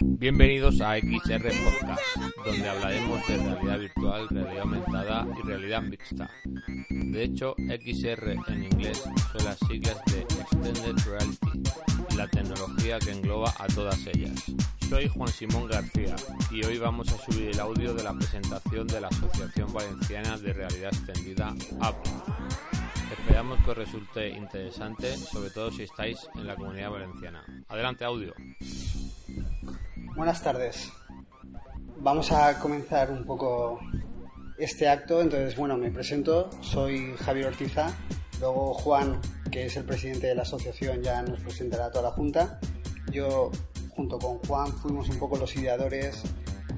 Bienvenidos a XR Podcast, donde hablaremos de realidad virtual, realidad aumentada y realidad mixta. De hecho, XR en inglés son las siglas de Extended Reality, la tecnología que engloba a todas ellas. Soy Juan Simón García y hoy vamos a subir el audio de la presentación de la Asociación Valenciana de Realidad Extendida, APA. Esperamos que os resulte interesante, sobre todo si estáis en la comunidad valenciana. Adelante, audio. Buenas tardes. Vamos a comenzar un poco este acto. Entonces, bueno, me presento. Soy Javier Ortiza. Luego Juan, que es el presidente de la asociación, ya nos presentará toda la Junta. Yo, junto con Juan, fuimos un poco los ideadores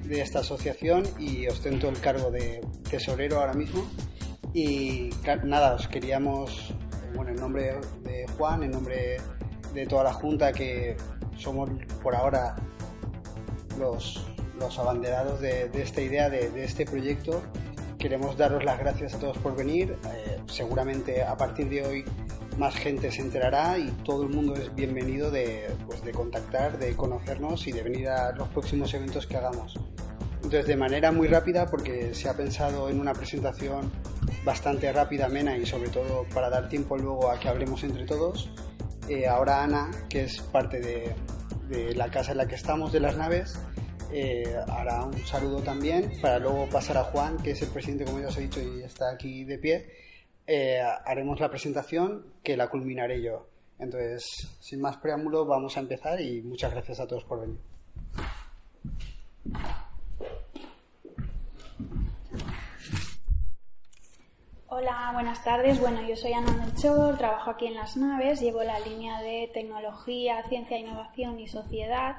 de esta asociación y ostento el cargo de tesorero ahora mismo. Y nada, os queríamos, bueno, en nombre de Juan, en nombre de toda la Junta, que somos por ahora los, los abanderados de, esta idea, de, este proyecto, queremos daros las gracias a todos por venir. Eh, seguramente a partir de hoy más gente se enterará y todo el mundo es bienvenido de, pues, de contactar, de conocernos y de venir a los próximos eventos que hagamos. Entonces, de manera muy rápida, porque se ha pensado en una presentación bastante rápida, amena y sobre todo para dar tiempo luego a que hablemos entre todos, eh, ahora Ana, que es parte de, de, la casa en la que estamos, de las naves, eh, hará un saludo también para luego pasar a Juan, que es el presidente, como ya os he dicho, y está aquí de pie. Eh, haremos la presentación que la culminaré yo. Entonces, sin más preámbulo, vamos a empezar y muchas gracias a todos por venir. Hola, buenas tardes. Bueno, yo soy Ana Melchor, trabajo aquí en las naves, llevo la línea de tecnología, ciencia, innovación y sociedad.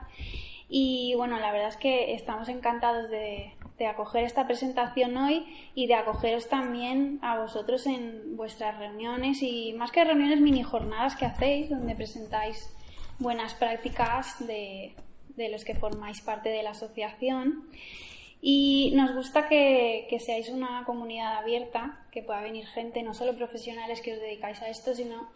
Y bueno, la verdad es que estamos encantados de, acoger esta presentación hoy y de acogeros también a vosotros en vuestras reuniones y más que reuniones, mini jornadas que hacéis, donde presentáis buenas prácticas de, de los que formáis parte de la asociación. Y nos gusta que, seáis una comunidad abierta, que pueda venir gente, no solo profesionales que os dedicáis a esto, sino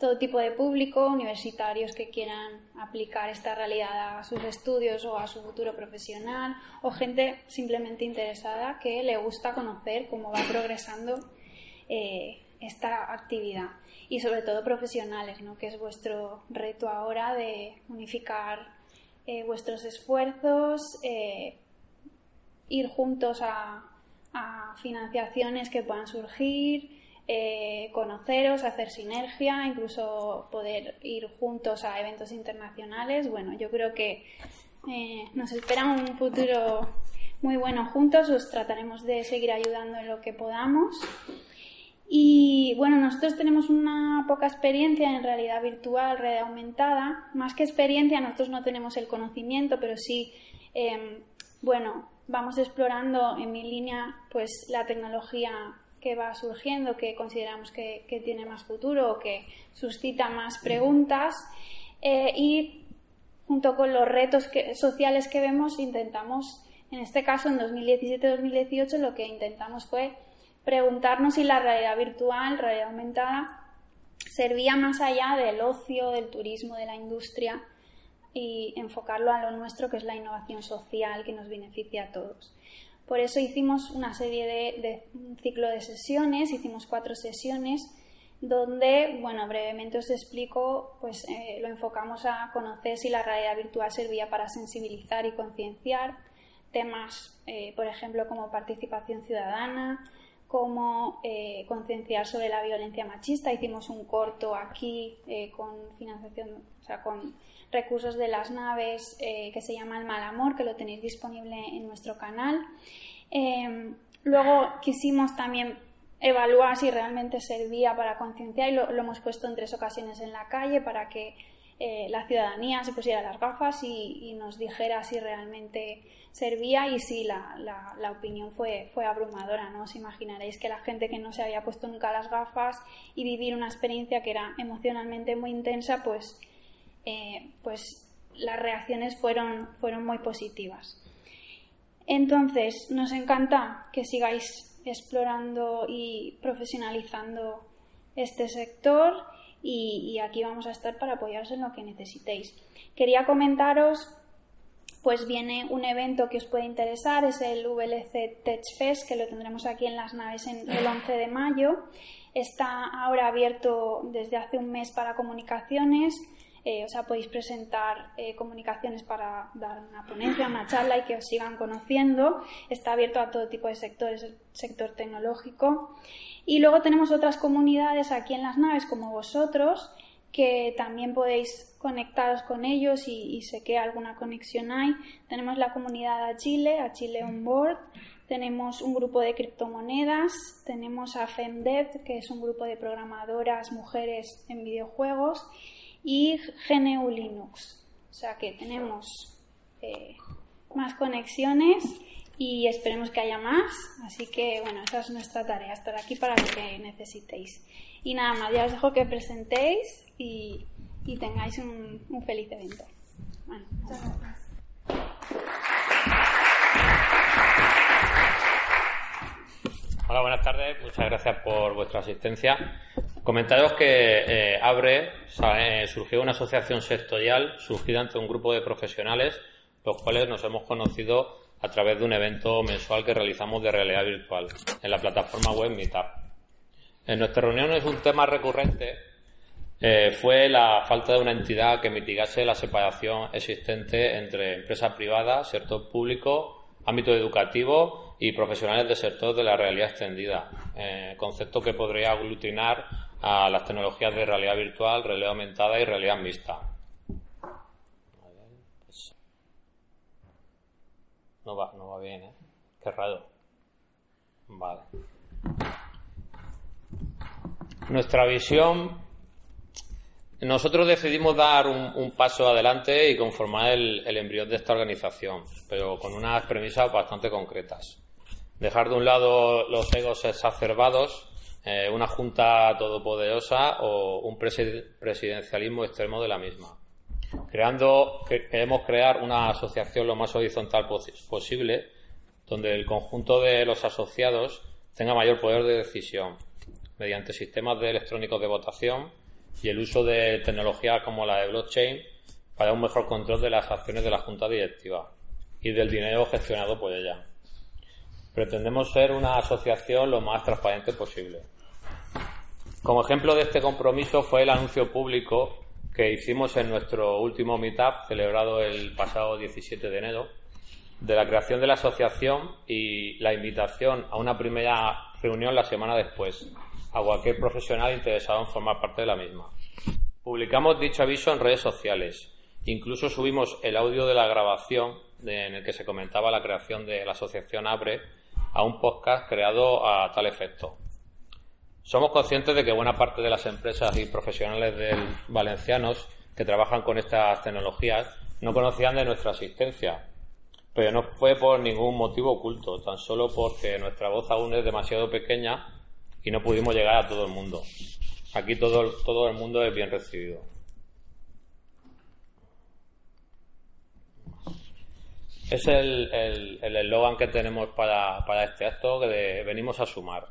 todo tipo de público, universitarios que quieran aplicar esta realidad a sus estudios o a su futuro profesional, o gente simplemente interesada que le gusta conocer cómo va progresando eh, esta actividad. Y sobre todo profesionales, ¿no? que es vuestro reto ahora de unificar eh, vuestros esfuerzos, eh, ir juntos a, financiaciones que puedan surgir, eh, conoceros, hacer sinergia, incluso poder ir juntos a eventos internacionales. Bueno, yo creo que eh, nos espera un futuro muy bueno juntos, os trataremos de seguir ayudando en lo que podamos. Y bueno, nosotros tenemos una poca experiencia en realidad virtual, red aumentada. Más que experiencia, nosotros no tenemos el conocimiento, pero sí, eh, bueno, vamos explorando en mi línea pues la tecnología que va surgiendo, que consideramos que, tiene más futuro o que suscita más preguntas eh, y junto con los retos sociales que vemos intentamos, en este caso en 2017-2018 lo que intentamos fue preguntarnos si la realidad virtual, realidad aumentada, servía más allá del ocio, del turismo, de la industria, y enfocarlo a lo nuestro, que es la innovación social que nos beneficia a todos. Por eso hicimos una serie de, un ciclo de sesiones, hicimos cuatro sesiones donde, bueno, brevemente os explico, pues eh, lo enfocamos a conocer si la realidad virtual servía para sensibilizar y concienciar temas, eh, por ejemplo, como participación ciudadana, como eh, concienciar sobre la violencia machista. Hicimos un corto aquí con financiación, o sea, con recursos de las naves eh, que se llama El Mal Amor, que lo tenéis disponible en nuestro canal. Em, luego quisimos también evaluar si realmente servía para concienciar y lo, hemos puesto en tres ocasiones en la calle para que eh, la ciudadanía se pusiera las gafas y, nos dijera si realmente servía y si la, opinión fue, fue abrumadora. ¿no? Os imaginaréis que la gente que no se había puesto nunca las gafas y vivir una experiencia que era emocionalmente muy intensa, pues eh, pues las reacciones fueron, fueron muy positivas. Entonces, nos encanta que sigáis explorando y profesionalizando este sector y, aquí vamos a estar para apoyaros en lo que necesitéis. Quería comentaros pues viene un evento que os puede interesar, es el VLC Tech Fest, que lo tendremos aquí en las naves en el 11 de mayo. Está ahora abierto desde hace un mes para comunicaciones. Eh, podéis presentar eh, comunicaciones para dar una ponencia, una charla y que os sigan conociendo. Está abierto a todo tipo de sectores, el sector tecnológico. Y luego tenemos otras comunidades aquí en las naves como vosotros que también podéis conectaros con ellos y, sé que alguna conexión hay. Tenemos la comunidad a Chile, a Chile On Board, tenemos un grupo de criptomonedas, tenemos a FemDev, que es un grupo de programadoras mujeres en videojuegos, y GNU Linux. O sea que tenemos eh, más conexiones y esperemos que haya más. Así que, bueno, esa es nuestra tarea, estar aquí para lo que necesitéis. Y nada más, ya os dejo que presentéis y, tengáis un, feliz evento. Bueno, muchas gracias. Hola, buenas tardes. Muchas gracias por vuestra asistencia. Comentaros que eh, Abre eh, surgió una asociación sectorial surgida ante un grupo de profesionales, los cuales nos hemos conocido a través de un evento mensual que realizamos de realidad virtual en la plataforma web Meetup. En nuestra reunión es un tema recurrente eh, fue la falta de una entidad que mitigase la separación existente entre empresa privada, sector público, ámbito educativo y profesionales del sector de la realidad extendida, eh, concepto que podría aglutinar a las tecnologías de realidad virtual, realidad aumentada y realidad mixta. No va, no va bien, ¿eh? Qué raro. Vale. Nuestra visión. Nosotros decidimos dar un, paso adelante y conformar el, embrión de esta organización, pero con unas premisas bastante concretas. Dejar de un lado los egos exacerbados, eh, una junta todopoderosa o un presidencialismo extremo de la misma creando, queremos crear una asociación lo más horizontal posible, donde el conjunto de los asociados tenga mayor poder de decisión, mediante sistemas de electrónicos de votación y el uso de tecnologías como la de blockchain para un mejor control de las acciones de la Junta Directiva y del dinero gestionado por ella. Pretendemos ser una asociación lo más transparente posible. Como ejemplo de este compromiso fue el anuncio público que hicimos en nuestro último meetup celebrado el pasado 17 de enero, de la creación de la asociación y la invitación a una primera reunión la semana después a cualquier profesional interesado en formar parte de la misma. Publicamos dicho aviso en redes sociales. Incluso subimos el audio de la grabación en el que se comentaba la creación de la asociación ABRE a un podcast creado a tal efecto. Somos conscientes de que buena parte de las empresas y profesionales del valencianos que trabajan con estas tecnologías no conocían de nuestra existencia, pero no fue por ningún motivo oculto, tan solo porque nuestra voz aún es demasiado pequeña y no pudimos llegar a todo el mundo. Aquí todo, todo el mundo es bien recibido. Es el eslogan el, que tenemos para, para este acto, que venimos a sumar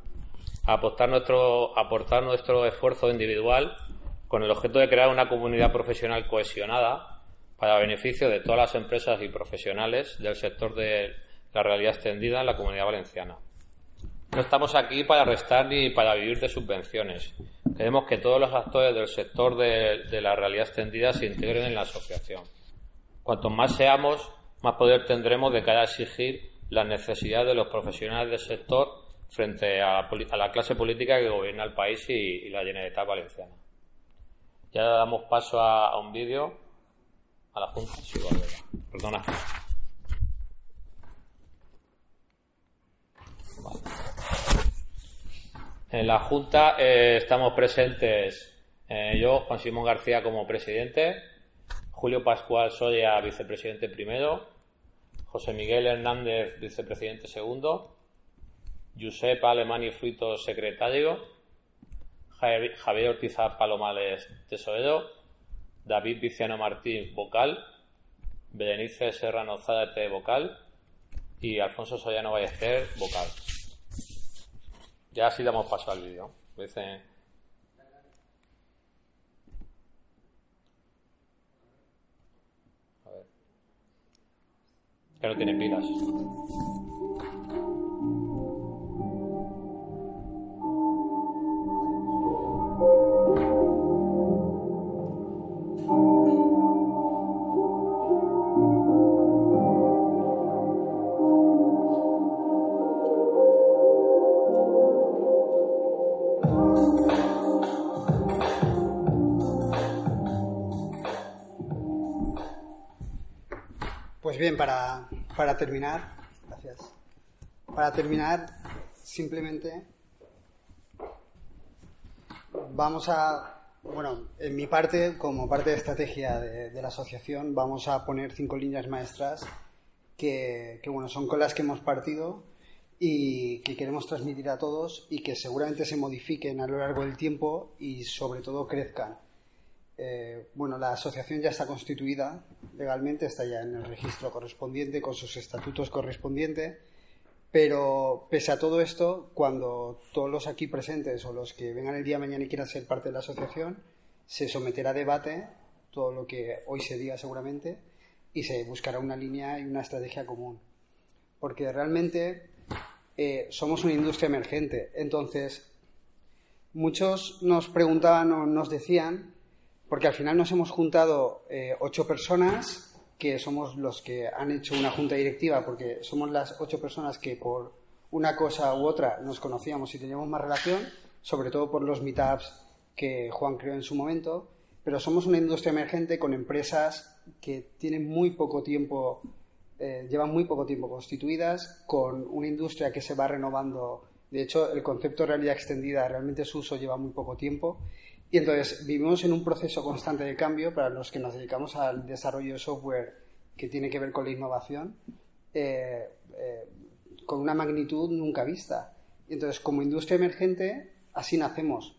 aportar nuestro, aportar nuestro esfuerzo individual con el objeto de crear una comunidad profesional cohesionada para beneficio de todas las empresas y profesionales del sector de la realidad extendida en la comunidad valenciana. No estamos aquí para restar ni para vivir de subvenciones. Queremos que todos los actores del sector de, la realidad extendida se integren en la asociación. Cuanto más seamos, más poder tendremos de cara a exigir las necesidades de los profesionales del sector frente a, la clase política que gobierna el país y, la Generalitat Valenciana. Ya damos paso a, un vídeo a la Junta. Sí, Perdona. En la Junta eh, estamos presentes eh, yo, Juan Simón García, como presidente, Julio Pascual Soria, vicepresidente primero, José Miguel Hernández, vicepresidente segundo, Josep Alemani Fruito, secretario, Javier Ortiz Palomales, tesorero, David Viciano Martín, vocal, Berenice Serrano Zárate, vocal, y Alfonso Soriano Ballester, vocal. Ya así damos paso al vídeo. veces... A ver. Que no tiene pilas. Pues bien, para, para terminar, gracias. Para terminar, simplemente vamos a, bueno, en mi parte, como parte de estrategia de, la asociación, vamos a poner cinco líneas maestras que, que, bueno, son con las que hemos partido y que queremos transmitir a todos y que seguramente se modifiquen a lo largo del tiempo y sobre todo crezcan. Eh, bueno, la asociación ya está constituida legalmente, está ya en el registro correspondiente con sus estatutos correspondientes, pero pese a todo esto, cuando todos los aquí presentes o los que vengan el día de mañana y quieran ser parte de la asociación, se someterá a debate todo lo que hoy se diga seguramente y se buscará una línea y una estrategia común. Porque realmente eh, somos una industria emergente. Entonces, muchos nos preguntaban o nos decían porque al final nos hemos juntado eh, ocho personas, que somos los que han hecho una junta directiva, porque somos las ocho personas que por una cosa u otra nos conocíamos y teníamos más relación, sobre todo por los meetups que Juan creó en su momento, pero somos una industria emergente con empresas que tienen muy poco tiempo, eh, llevan muy poco tiempo constituidas, con una industria que se va renovando. De hecho, el concepto de realidad extendida, realmente su uso lleva muy poco tiempo y entonces vivimos en un proceso constante de cambio para los que nos dedicamos al desarrollo de software que tiene que ver con la innovación, eh, eh, con una magnitud nunca vista. Y entonces, como industria emergente, así nacemos.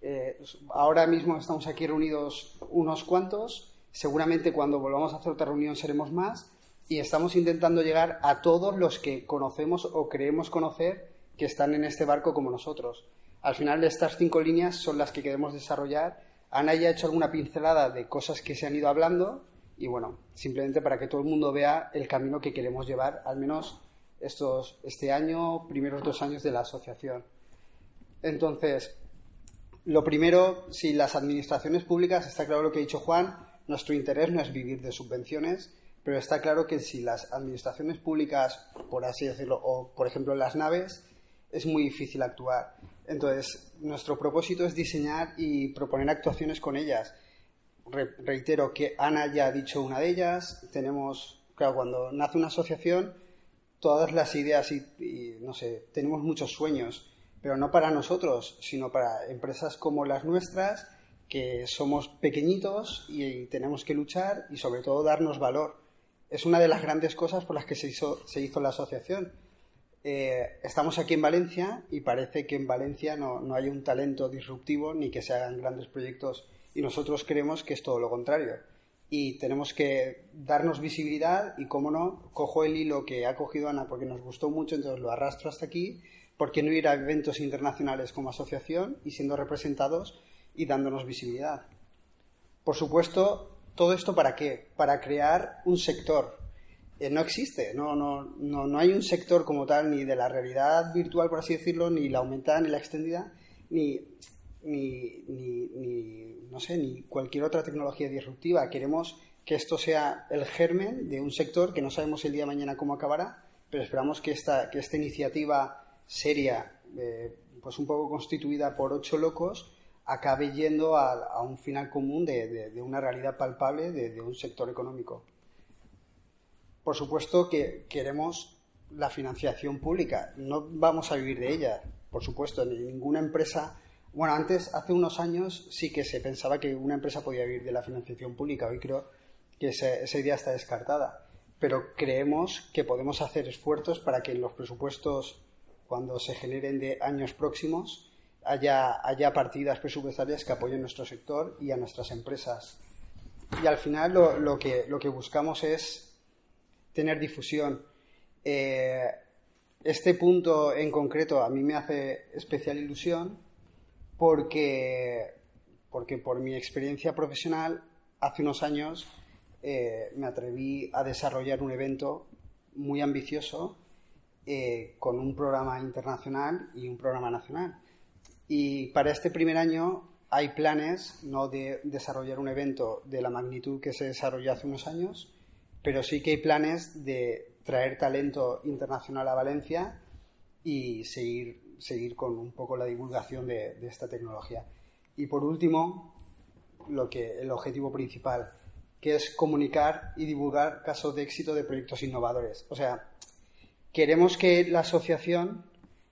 Eh, ahora mismo estamos aquí reunidos unos cuantos, seguramente cuando volvamos a hacer otra reunión seremos más, y estamos intentando llegar a todos los que conocemos o creemos conocer que están en este barco como nosotros. Al final, estas cinco líneas son las que queremos desarrollar. Ana ya ha hecho alguna pincelada de cosas que se han ido hablando y, bueno, simplemente para que todo el mundo vea el camino que queremos llevar, al menos este año, primeros dos años de la asociación. Entonces, lo primero, si las administraciones públicas, está claro lo que ha dicho Juan, nuestro interés no es vivir de subvenciones, pero está claro que si las administraciones públicas, por así decirlo, o por ejemplo las naves, es muy difícil actuar. Entonces, nuestro propósito es diseñar y proponer actuaciones con ellas. reitero que Ana ya ha dicho una de ellas. Tenemos, claro, cuando nace una asociación, todas las ideas y, no sé, tenemos muchos sueños, pero no para nosotros, sino para empresas como las nuestras, que somos pequeñitos y, tenemos que luchar y sobre todo darnos valor. Es una de las grandes cosas por las que se hizo, se hizo la asociación eh, estamos aquí en Valencia y parece que en Valencia no, no, hay un talento disruptivo ni que se hagan grandes proyectos y nosotros creemos que es todo lo contrario. Y tenemos que darnos visibilidad y, cómo no, cojo el hilo que ha cogido Ana porque nos gustó mucho, entonces lo arrastro hasta aquí. ¿Por qué no ir a eventos internacionales como asociación y siendo representados y dándonos visibilidad? Por supuesto, ¿todo esto para qué? Para crear un sector, eh, no existe, no, no, no, no hay un sector como tal ni de la realidad virtual, por así decirlo, ni la aumentada ni la extendida, ni, ni, ni, no sé, ni cualquier otra tecnología disruptiva. Queremos que esto sea el germen de un sector que no sabemos el día de mañana cómo acabará, pero esperamos que esta, que esta iniciativa seria, eh, pues un poco constituida por ocho locos, acabe yendo a, un final común de, de, una realidad palpable de un sector económico. Por supuesto que queremos la financiación pública, no vamos a vivir de ella, por supuesto, ninguna empresa. Bueno, antes, hace unos años, sí que se pensaba que una empresa podía vivir de la financiación pública. Hoy creo que esa, idea está descartada. Pero creemos que podemos hacer esfuerzos para que en los presupuestos, cuando se generen de años próximos, haya, haya partidas presupuestarias que apoyen nuestro sector y a nuestras empresas. Y al final lo, que, lo que buscamos es tener difusión. Eh, este punto en concreto a mí me hace especial ilusión porque, porque por mi experiencia profesional hace unos años eh, me atreví a desarrollar un evento muy ambicioso eh, con un programa internacional y un programa nacional. Y para este primer año hay planes no de desarrollar un evento de la magnitud que se desarrolló hace unos años, pero sí que hay planes de traer talento internacional a Valencia y seguir, seguir con un poco la divulgación de, esta tecnología. Y por último, lo que, el objetivo principal, que es comunicar y divulgar casos de éxito de proyectos innovadores. O sea, queremos que la asociación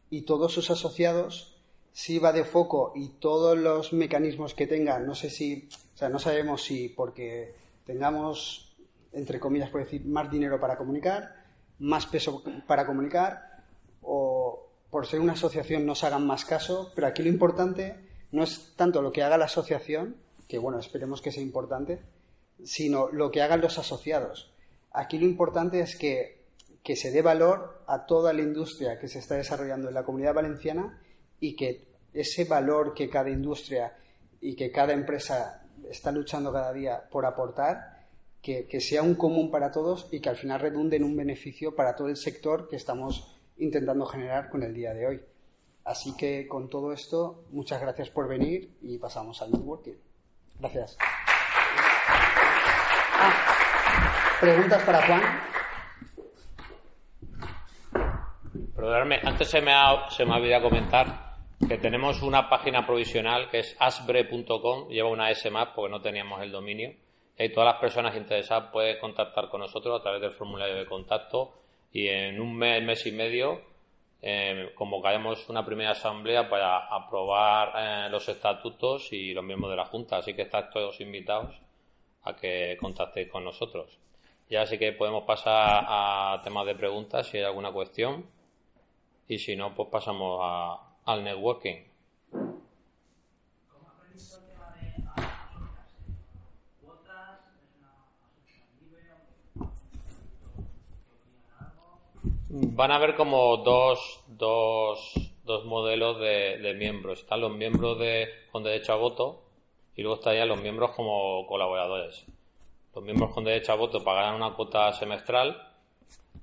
y todos sus asociados sirva de foco y todos los mecanismos que tengan, no sé si, o sea, no sabemos si porque tengamos, entre comillas, por decir, más dinero para comunicar, más peso para comunicar, o por ser una asociación nos hagan más caso, pero aquí lo importante no es tanto lo que haga la asociación, que bueno, esperemos que sea importante, sino lo que hagan los asociados. Aquí lo importante es que, que se dé valor a toda la industria que se está desarrollando en la comunidad valenciana y que ese valor que cada industria y que cada empresa está luchando cada día por aportar, que, sea un común para todos y que al final redunde en un beneficio para todo el sector que estamos intentando generar con el día de hoy. Así que con todo esto, muchas gracias por venir y pasamos al networking. Gracias. Ah, ¿Preguntas para Juan? Perdóname, antes se me ha, se me comentar que tenemos una página provisional que es asbre.com, lleva una S más porque no teníamos el dominio. Y todas las personas interesadas pueden contactar con nosotros a través del formulario de contacto y en un mes, mes y medio eh, convocaremos una primera asamblea para aprobar eh, los estatutos y los miembros de la Junta. Así que estáis todos invitados a que contactéis con nosotros. Ya sí que podemos pasar a temas de preguntas si hay alguna cuestión y si no, pues pasamos al networking. Van a haber como dos, dos, dos modelos de, miembros. Están los miembros de, con derecho a voto y luego estarían los miembros como colaboradores. Los miembros con derecho a voto pagarán una cuota semestral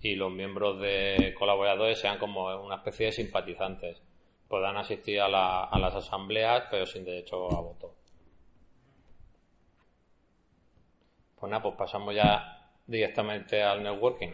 y los miembros de colaboradores sean como una especie de simpatizantes. Podrán asistir a, la, a las asambleas pero sin derecho a voto. Pues nada, pues pasamos ya directamente al networking.